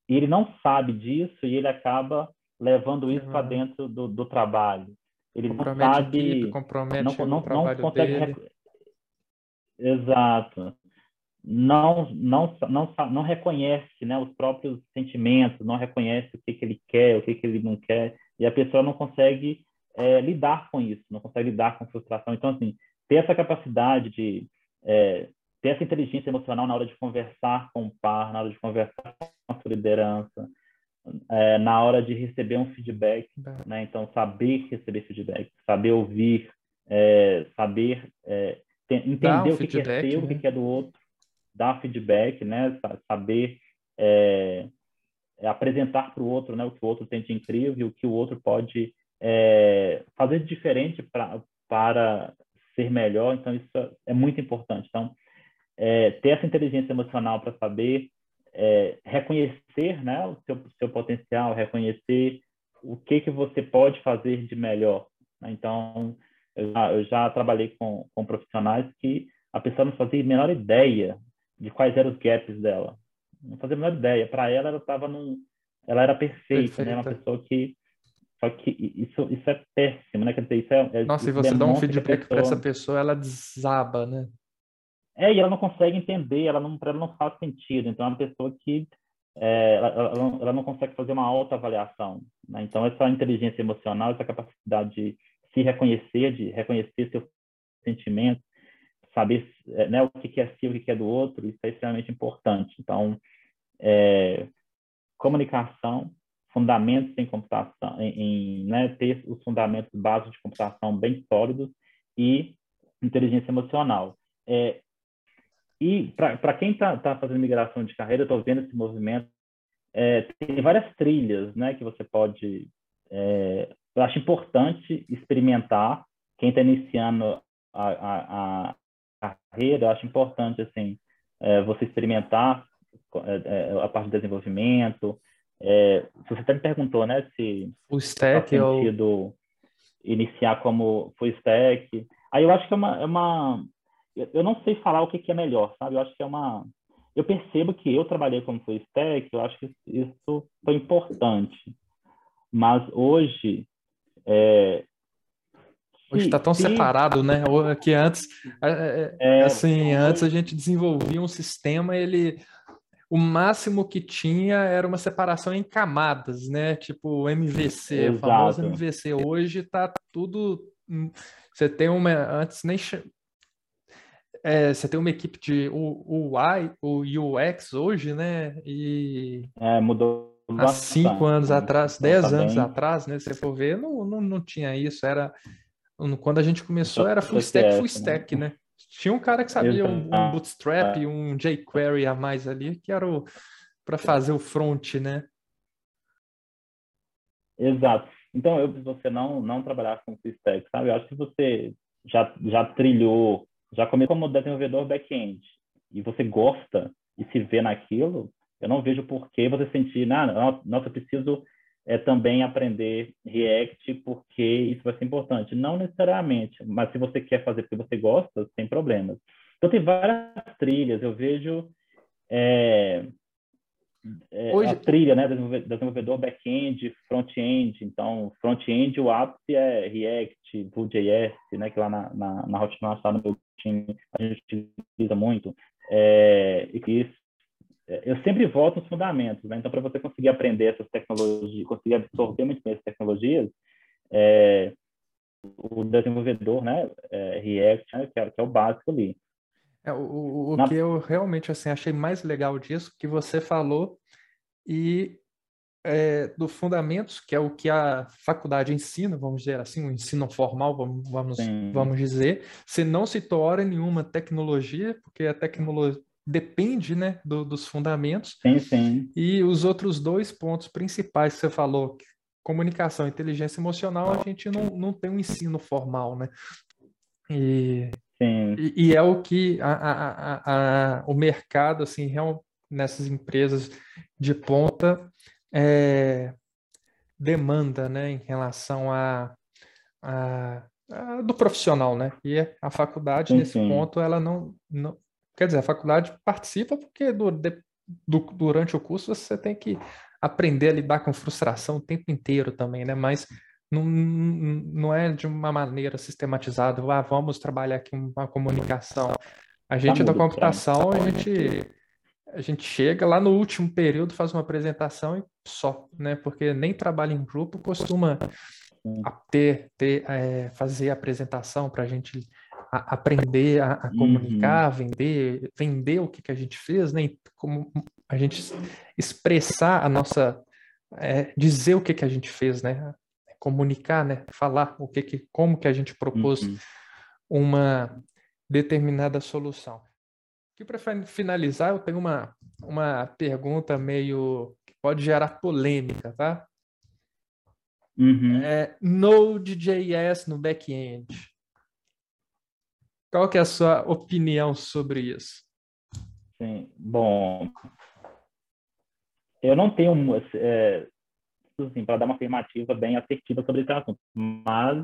e ele não sabe disso e ele acaba levando isso uhum. para dentro do, do, trabalho. Ele não sabe equipe, compromete não, não, não consegue exato. Não não não não reconhece né os próprios sentimentos não reconhece o que que ele quer o que que ele não quer e a pessoa não consegue é, lidar com isso não consegue lidar com frustração então assim ter essa capacidade de é, ter essa inteligência emocional na hora de conversar com o par na hora de conversar com a sua liderança é, na hora de receber um feedback né então saber receber feedback saber ouvir é, saber é, entender um o que, que é seu né? o que, que é do outro dar feedback, né? Saber é, apresentar para o outro, né? O que o outro tem de incrível, o que o outro pode é, fazer de diferente pra, para ser melhor. Então isso é muito importante. Então é, ter essa inteligência emocional para saber é, reconhecer, né? O seu, seu potencial, reconhecer o que que você pode fazer de melhor. Né? Então eu já, eu já trabalhei com, com profissionais que a pessoa não fazia a menor ideia de quais eram os gaps dela. Não fazia a menor ideia. Para ela, ela estava num. Ela era perfeita, Perfeita, né? Uma pessoa que. Só que isso, isso é péssimo, né? Quer dizer, isso é. é Nossa, se você dá um feedback para essa pessoa, ela desaba, né? É, e ela não consegue entender, ela não, para ela não faz sentido. Então, é uma pessoa que é, ela, ela, não, ela, não, consegue fazer uma autoavaliação. Né? Então, essa inteligência emocional, essa capacidade de se reconhecer, de reconhecer seus sentimentos, saber é, né, o que é seu, o que é do outro, isso é extremamente importante. Então, é, comunicação, fundamentos em computação, em, em né, ter os fundamentos básicos de computação bem sólidos e inteligência emocional. É, e para quem está tá fazendo migração de carreira, estou vendo esse movimento, é, tem várias trilhas né, que você pode. É, eu acho importante experimentar. Quem está iniciando a, a, a, carreira, eu acho importante assim, é, você experimentar a parte de desenvolvimento. É, você até me perguntou né, se o stack faz sentido ou... iniciar como full stack. Aí eu acho que é uma, é uma eu não sei falar o que, que é melhor, sabe? Eu acho que é uma. Eu percebo que eu trabalhei como full stack, eu acho que isso foi importante. Mas hoje. É... Hoje está tão se... separado, né? Que antes, é, é, é, assim, antes a gente desenvolvia um sistema, ele, o máximo que tinha era uma separação em camadas, né? Tipo o MVC, Exato. o famoso MVC. Hoje está tudo. Hum, você tem uma. Antes nem é, você tem uma equipe de UI, o UX hoje, né? E é, mudou há cinco anos atrás, dez tá anos atrás, né? Se você for ver, não, não, não tinha isso. Era quando a gente começou era full stack, full né? stack, né? Tinha um cara que sabia um, um Bootstrap, um jQuery a mais ali, que era para fazer o front, né? Exato. Então, eu, você não não trabalhar com full stack, sabe? Eu acho que você já já trilhou já começou como desenvolvedor back-end e você gosta e se vê naquilo, eu não vejo por que você sentir, ah, nossa, eu preciso é, também aprender React porque isso vai ser importante. Não necessariamente, mas se você quer fazer porque você gosta, sem problemas. Então, tem várias trilhas. Eu vejo é, é, Hoje... a trilha, né, desenvolvedor back-end, front-end. Então, front-end, o ápice é React, Vue.js, né, que lá na, na, na Hotmart, lá no meu time, a gente utiliza muito. É, e isso, eu sempre volto nos fundamentos, né? Então, para você conseguir aprender essas tecnologias, conseguir absorver muito bem essas tecnologias, é, o desenvolvedor, né, é, React, né, que, é, que, é, o básico ali. É, o, o, Na... que eu realmente assim achei mais legal disso que você falou e é, do fundamentos, que é o que a faculdade ensina, vamos dizer assim, o ensino formal, vamos, vamos, vamos dizer, se não se torna nenhuma tecnologia, porque a tecnologia depende né, do, dos fundamentos. Sim, sim. E os outros dois pontos principais que você falou, comunicação e inteligência emocional, a gente não, não tem um ensino formal, né? E, e, e, é o que a, a, a, o mercado, assim, real, nessas empresas de ponta, é, demanda, né, em relação a, a, a, do profissional, né? E a faculdade sim, nesse sim. ponto ela não, não, quer dizer, a faculdade participa porque do, de, do, durante o curso você tem que aprender a lidar com frustração o tempo inteiro também, né? Mas não, não é de uma maneira sistematizada. Ah, vamos trabalhar aqui uma comunicação. A gente tá da computação, a gente a gente chega lá no último período, faz uma apresentação e só, né? Porque nem trabalho em grupo costuma ter, ter é, fazer apresentação para a gente a, aprender a, a comunicar, uhum. vender, vender o que, que a gente fez, né? como a gente expressar a nossa, é, dizer o que, que a gente fez, né? Comunicar, né? Falar o que, que como que a gente propôs uhum. uma determinada solução. Aqui para finalizar, eu tenho uma, uma pergunta meio que pode gerar polêmica, tá? Uhum. É, Node.js no back-end. Qual que é a sua opinião sobre isso? Sim, bom, eu não tenho é, assim, para dar uma afirmativa bem assertiva sobre esse assunto, mas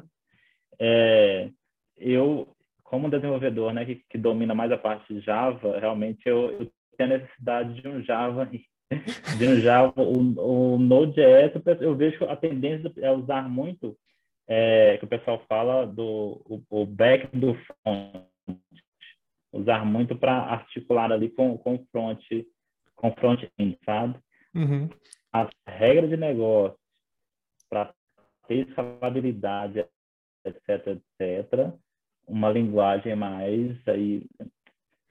é, eu como desenvolvedor, né, que, que, domina mais a parte de Java, realmente eu, eu tenho a necessidade de um Java, de um Java, o, o Node.js, eu vejo a tendência é usar muito, é, que o pessoal fala do o, o back do front, usar muito para articular ali com com front, com front-end, sabe? Uhum. As regras de negócio para ter escalabilidade, etc, etc, uma linguagem mais aí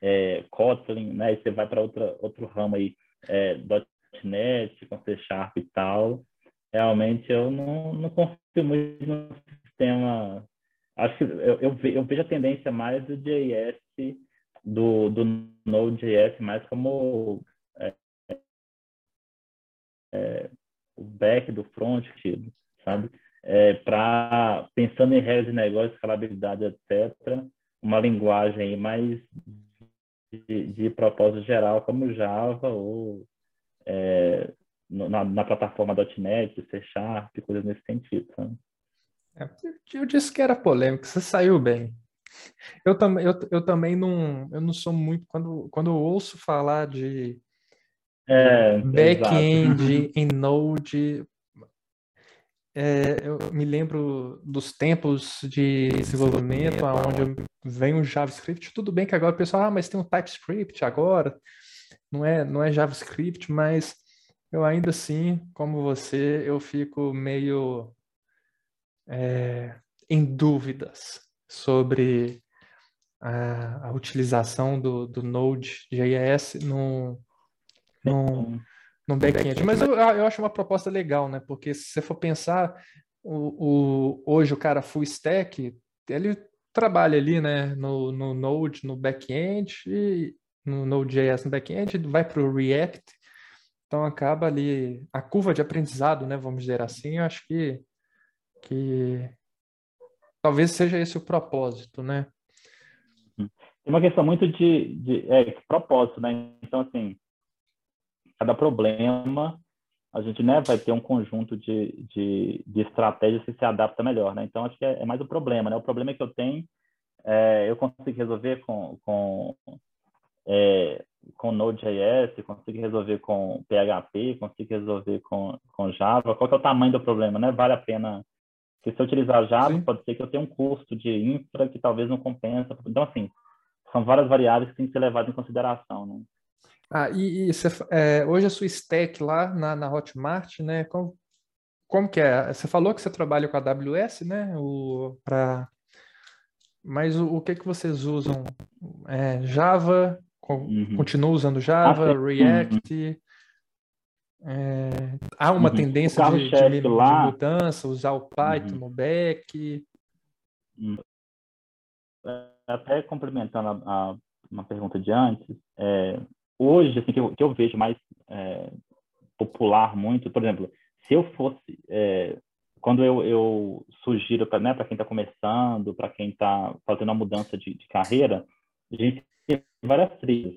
é, Kotlin, né? E você vai para outra outro ramo aí, é, .NET, com C Sharp e tal. Realmente eu não, não muito no sistema. Acho que eu, eu, eu vejo a tendência mais do JS do, do Node.js mais como é, é, o back do front, sabe? É, para pensando em regras de negócio, escalabilidade, etc., uma linguagem mais de, de propósito geral, como Java ou é, na, na, plataforma .NET, C Sharp, coisas nesse sentido. Sabe? É, eu disse que era polêmico, você saiu bem. Eu, tam, eu, eu também não, eu não sou muito, quando, quando eu ouço falar de é, back-end em Node, é, eu me lembro dos tempos de desenvolvimento, onde vem o JavaScript. Tudo bem que agora o pessoal, ah, mas tem um TypeScript agora. Não é, não é JavaScript, mas eu ainda assim, como você, eu fico meio é, em dúvidas sobre a, a utilização do, do Node.js no, no, no back-end. Mas eu, eu acho uma proposta legal, né? Porque se você for pensar, o, o, hoje o cara full stack, ele trabalha ali, né, no, no Node, no back-end, no Node.js no back-end, vai para o React, então acaba ali a curva de aprendizado, né, vamos dizer assim, eu acho que, que talvez seja esse o propósito, né? Tem uma questão muito de, de é, propósito, né? Então, assim, cada problema a gente né, vai ter um conjunto de, de, de estratégias que se adapta melhor, né? Então, acho que é, é mais o problema, né? O problema é que eu tenho, é, eu consigo resolver com, com, é, com Node.js, consigo resolver com PHP, consigo resolver com, com Java. Qual é o tamanho do problema, né? Vale a pena... Porque se eu utilizar Java, Sim. pode ser que eu tenha um custo de infra que talvez não compensa. Então, assim, são várias variáveis que têm que ser levadas em consideração, né? Ah, e, e você, é, hoje a sua stack lá na, na Hotmart, né? Como, como que é? Você falou que você trabalha com a AWS, né? O, pra... Mas o, o que que vocês usam? É, Java? Uhum. Continua usando Java, ah, React? Uhum. É, há uma uhum. tendência de, de, de, mudança, usar o Python uhum. no back? Uhum. Até complementando a, a, uma pergunta de antes, é, hoje, assim, que eu, que eu vejo mais é, popular muito, por exemplo, se eu fosse, é, quando eu, eu sugiro para né, quem está começando, para quem está fazendo uma mudança de, de, carreira, a gente tem várias trilhas.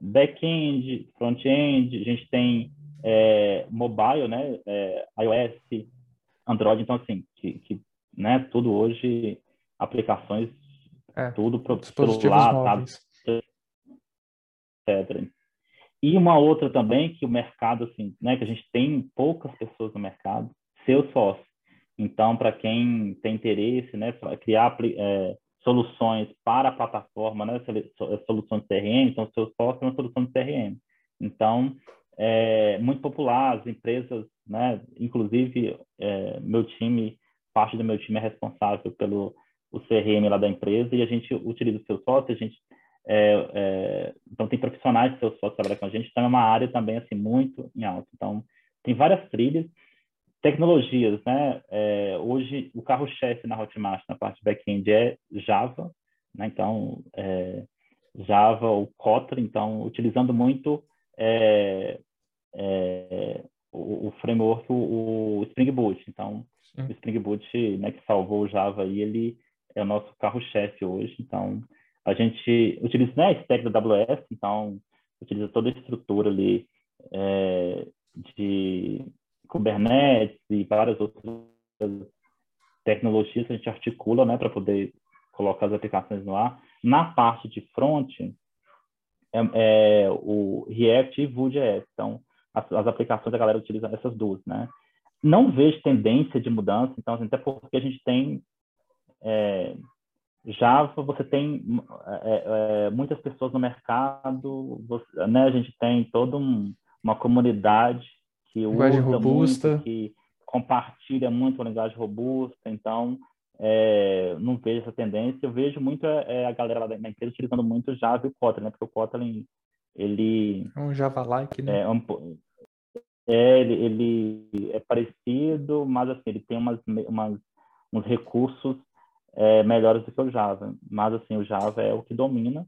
Back-end, front-end, a gente tem é, mobile, né, é, iOS, Android, então assim, que, que né, tudo hoje, aplicações, é, tudo para o celular, móveis etc. E uma outra também que o mercado, assim, né, que a gente tem poucas pessoas no mercado, seus sócios. Então, para quem tem interesse, né, criar é, soluções para a plataforma, né, soluções de CRM, então seus sócios é uma solução de CRM. Então, é muito popular, as empresas, né, inclusive é, meu time, parte do meu time é responsável pelo o CRM lá da empresa e a gente utiliza o seu sócio, a gente é, é, então, tem profissionais que seus sócios trabalham com a gente, então é uma área também assim muito em alta. Então, tem várias trilhas. Tecnologias, né? É, hoje, o carro-chefe na Hotmart, na parte back-end, é Java, né? Então, é, Java ou Kotlin, então, utilizando muito é, é, o, o, framework, o, o, Spring Boot. Então, Sim. o Spring Boot, né, que salvou o Java aí, ele é o nosso carro-chefe hoje. Então, a gente utiliza né, a stack da AWS, então utiliza toda a estrutura ali é, Kubernetes e várias outras tecnologias que a gente articula né, para poder colocar as aplicações no ar. Na parte de front, é, é o React e Vue.js. Então, as, as, aplicações a galera utiliza essas duas, né? Não vejo tendência de mudança, então, assim, até porque a gente tem é, Java, você tem é, é, muitas pessoas no mercado, você, né? A gente tem toda um, uma comunidade que linguagem usa robusta. muito, que compartilha muito a linguagem robusta, então é, não vejo essa tendência. Eu vejo muito é, é a galera lá da empresa utilizando muito Java e o Kotlin, né? Porque o Kotlin, ele... É um Java-like, né? É, um, é ele, ele, é parecido, mas assim, ele tem umas, umas, uns recursos é, melhores do que o Java. Mas, assim, o Java é o que domina.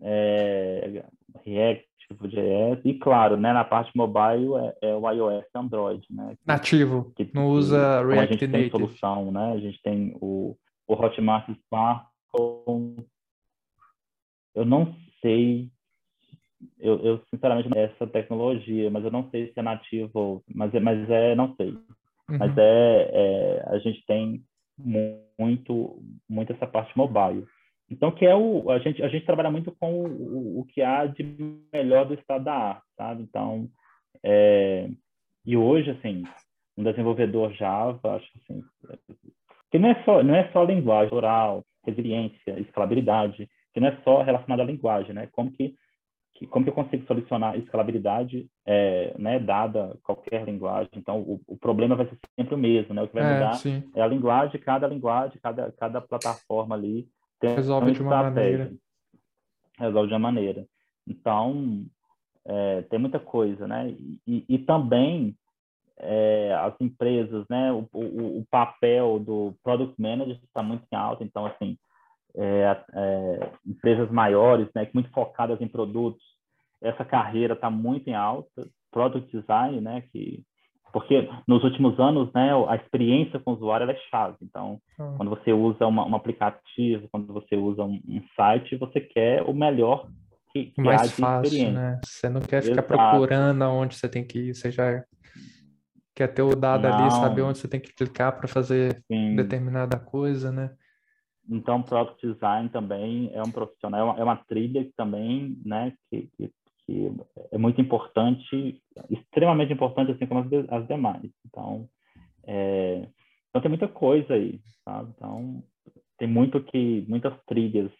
É, React, JS, e claro, né, na parte mobile é, é o iOS e Android, né? Nativo, que, não usa React a gente Native. tem solução, né? A gente tem o, o Hotmart Sparkle. Eu não sei, eu, eu sinceramente não essa tecnologia, mas eu não sei se é nativo, mas é, mas é, não sei. Uhum. Mas é, é, a gente tem muito, muito essa parte mobile. Então, que é o a gente a gente trabalha muito com o, o que há de melhor do estado da arte, sabe? Então, é, e hoje assim, um desenvolvedor Java, acho assim, que não é só não é só linguagem oral, resiliência, escalabilidade, que não é só relacionado à linguagem, né? Como que, que como que eu consigo solucionar escalabilidade, é, né, dada qualquer linguagem? Então, o, o, problema vai ser sempre o mesmo, né? O que vai é, mudar sim. é a linguagem, cada linguagem, cada cada plataforma ali tem Resolve de uma maneira. Resolve de uma maneira. Então, é, tem muita coisa, né? E, e também é, as empresas, né? O, o, o, papel do product manager está muito em alta. Então, assim, é, é, empresas maiores, né? Muito focadas em produtos, essa carreira está muito em alta. Product design, né? Que porque nos últimos anos, né, a experiência com o usuário é chave. Então, ah. quando você usa uma, um aplicativo, quando você usa um, um, site, você quer o melhor que, que mais fácil, né? Você não quer ficar Exato. procurando aonde você tem que ir, você já quer ter o dado não. ali, saber onde você tem que clicar para fazer Sim. determinada coisa, né? Então, Product Design também é um profissional, é uma, é uma trilha também, né, que, que que é muito importante, extremamente importante, assim como as, as demais. Então, é, então tem muita coisa aí, sabe? Então, tem muito que, muitas trilhas.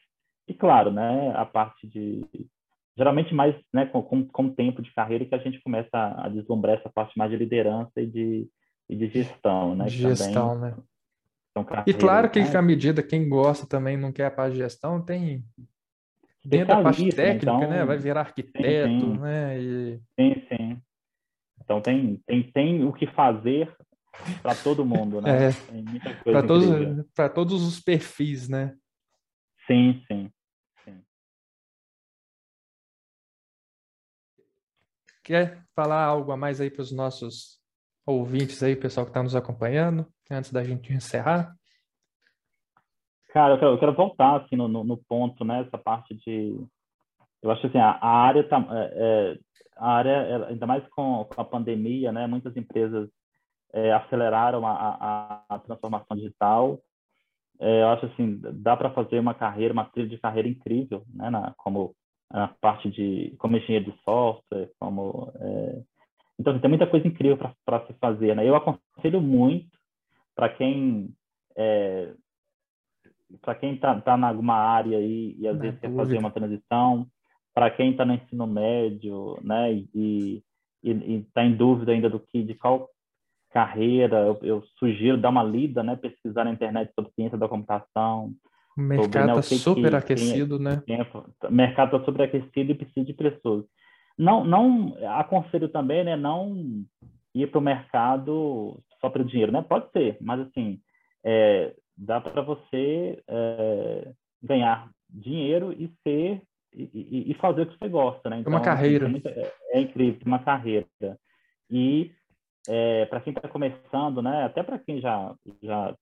E claro, né, a parte de geralmente mais, né, com, com, com o tempo de carreira que a gente começa a, a deslumbrar essa parte mais de liderança e de, e de gestão, né? De gestão, né? E claro que, né? à medida, quem gosta também não quer a parte de gestão, tem dentro da parte técnica, então, né? Vai virar arquiteto, sim, sim. né? E... Sim, sim. Então tem, tem, tem o que fazer para todo mundo, né? É, para todos, para todos os perfis, né? Sim, sim, sim. Quer falar algo a mais aí para os nossos ouvintes aí, pessoal que está nos acompanhando, antes da gente encerrar? Cara, eu quero, eu quero voltar assim no, no, ponto, né? Essa parte de, eu acho assim, a, a área tá, é, é a área, ainda mais com, com, a pandemia, né? Muitas empresas é, aceleraram a, a, a, transformação digital. É, eu acho assim, dá para fazer uma carreira, uma trilha de carreira incrível, né? Na, como na parte de, como engenheiro de software, como é... então assim, tem muita coisa incrível para se fazer, né? Eu aconselho muito para quem é, para quem está tá, em alguma área aí e às vezes quer fazer uma transição, para quem está no ensino médio, né, e está em dúvida ainda do que, de qual carreira, eu, eu, sugiro dar uma lida, né, pesquisar na internet sobre ciência da computação. O mercado está né, super que, aquecido, né? o mercado está superaquecido e precisa de pessoas. Não, não aconselho também, né, não ir para o mercado só para o dinheiro, né? Pode ser, mas assim, é, dá para você é, ganhar dinheiro e ser e, e, fazer o que você gosta, né? Então, uma carreira. É, é, incrível, uma carreira. E é, para quem está começando, né? Até para quem já já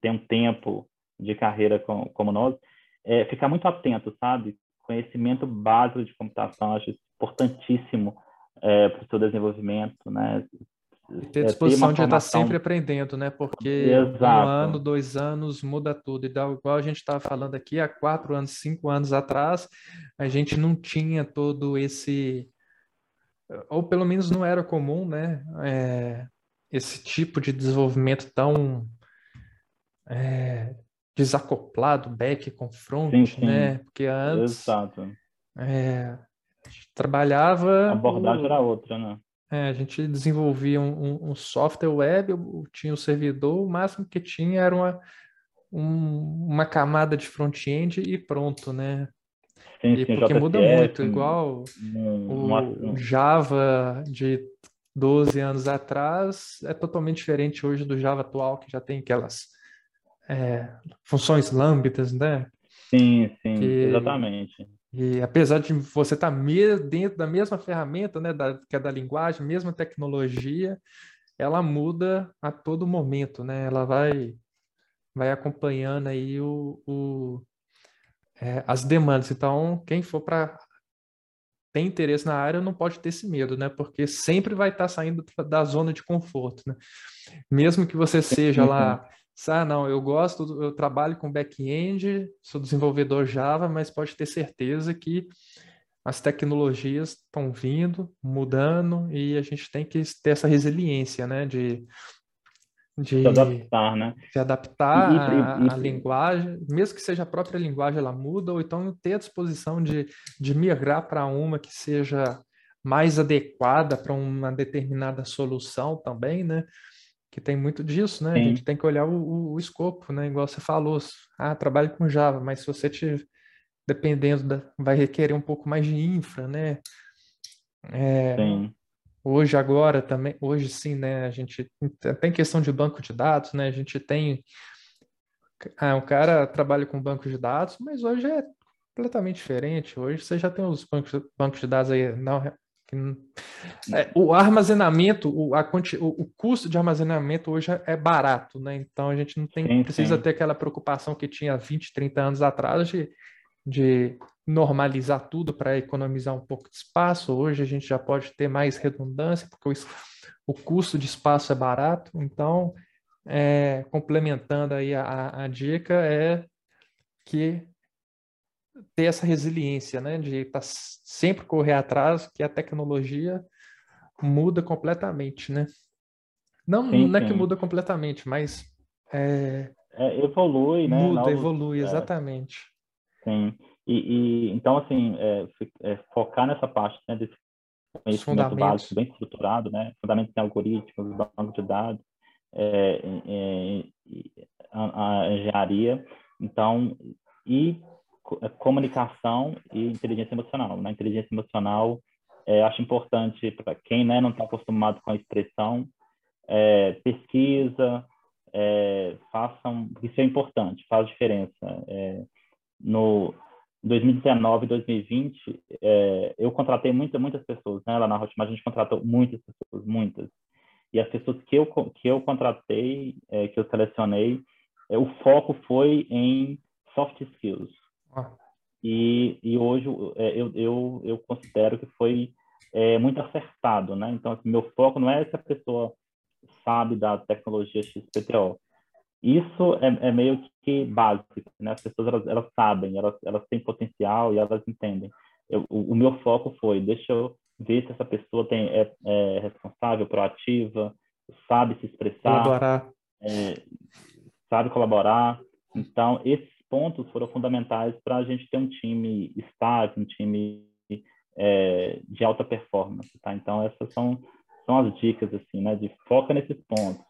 tem um tempo de carreira com, como nós, é, ficar muito atento, sabe? Conhecimento básico de computação, acho importantíssimo é, para o seu desenvolvimento, né? E ter é, disposição de estar sempre aprendendo, né? Porque Exato. um ano, dois anos muda tudo. E igual a gente estava falando aqui, há quatro anos, cinco anos atrás, a gente não tinha todo esse. Ou pelo menos não era comum, né? É, esse tipo de desenvolvimento tão é, desacoplado, back com front, sim, sim. né? Porque antes. Exato. É, trabalhava. A abordagem o... era outra, né? É, a gente desenvolvia um, um, software web, tinha o servidor, o máximo que tinha era uma, um, uma camada de front-end e pronto, né? Sim, e sim, porque muda muito, igual um, o Java de 12 anos atrás é totalmente diferente hoje do Java atual, que já tem aquelas é, funções lambdas, né? Sim, sim, que, exatamente. E apesar de você estar tá dentro da mesma ferramenta, né, da, que é da linguagem, mesma tecnologia, ela muda a todo momento, né? Ela vai, vai acompanhando aí o, o é, as demandas. Então, quem for para tem interesse na área não pode ter esse medo, né? Porque sempre vai estar tá saindo da zona de conforto, né? Mesmo que você seja lá ah, não, eu gosto, eu trabalho com back-end, sou desenvolvedor Java, mas pode ter certeza que as tecnologias estão vindo, mudando, e a gente tem que ter essa resiliência, né, de, de se adaptar, né? Se adaptar à linguagem, mesmo que seja a própria linguagem, ela muda, ou então ter a disposição de, de migrar para uma que seja mais adequada para uma determinada solução também, né? Que tem muito disso, né? Sim. A gente tem que olhar o, o, o, escopo, né? Igual você falou, ah, trabalho com Java, mas se você te, dependendo da, vai requerer um pouco mais de infra, né? É, sim. Hoje agora também, hoje sim, né? A gente tem questão de banco de dados, né? A gente tem, ah, o cara trabalha com banco de dados, mas hoje é completamente diferente. Hoje você já tem os bancos, bancos de dados aí não o armazenamento, o, a, o, o, custo de armazenamento hoje é barato, né? Então a gente não tem, sim, precisa sim. ter aquela preocupação que tinha 20, 30 anos atrás de, de normalizar tudo para economizar um pouco de espaço. Hoje a gente já pode ter mais redundância, porque o, o custo de espaço é barato. Então, é, complementando aí a, a dica, é que ter essa resiliência, né, de estar tá sempre correr atrás, que a tecnologia muda completamente, né? Não, sim, não é que muda completamente, mas é, é, evolui, né? Muda, Novos, evolui, é. exatamente. Sim. E, e então assim, é, é, focar nessa parte né, desse conhecimento básico bem estruturado, né? Fundamentos em algoritmos, banco de dados, a, a engenharia. Então, e comunicação e inteligência emocional. Na né? inteligência emocional, é, acho importante para quem né, não está acostumado com a expressão, é, pesquisa, é, façam, isso é importante, faz diferença. É, no 2019 e 2020, é, eu contratei muita, muitas pessoas, né, lá na Hotmart a gente contratou muitas pessoas, muitas. E as pessoas que eu, que eu contratei, é, que eu selecionei, o foco foi em soft skills, e, e hoje é, eu, eu, eu considero que foi é, muito acertado, né? Então, assim, meu foco não é se a pessoa sabe da tecnologia XPTO. Isso é, é meio que básico, né? As pessoas, elas, elas sabem, elas, elas têm potencial e elas entendem. Eu, o, o, meu foco foi, deixa eu ver se essa pessoa tem, é, é responsável, proativa, sabe se expressar, colaborar. É, sabe colaborar. Então, esse pontos foram fundamentais para a gente ter um time estável, um time é, de alta performance, tá? Então essas são são as dicas assim, né? De foca nesses pontos: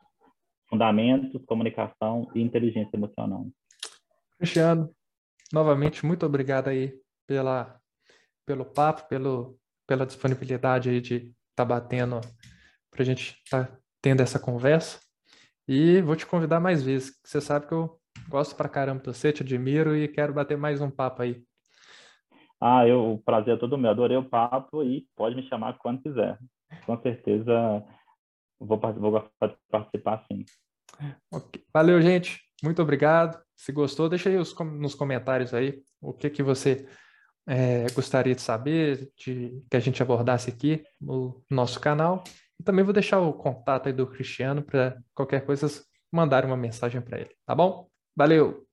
fundamentos, comunicação e inteligência emocional. Cristiano, novamente muito obrigado aí pela pelo papo, pelo pela disponibilidade aí de estar tá batendo para a gente estar tá tendo essa conversa. E vou te convidar mais vezes. Você sabe que eu Gosto pra caramba de você, te admiro e quero bater mais um papo aí. Ah, eu, o prazer é todo meu. Adorei o papo e pode me chamar quando quiser. Com certeza vou, vou participar sim. Okay. Valeu, gente. Muito obrigado. Se gostou, deixa aí os, nos comentários aí o que, que você é, gostaria de saber, de, que a gente abordasse aqui no nosso canal. E também vou deixar o contato aí do Cristiano para qualquer coisa mandar uma mensagem para ele, tá bom? Valeu!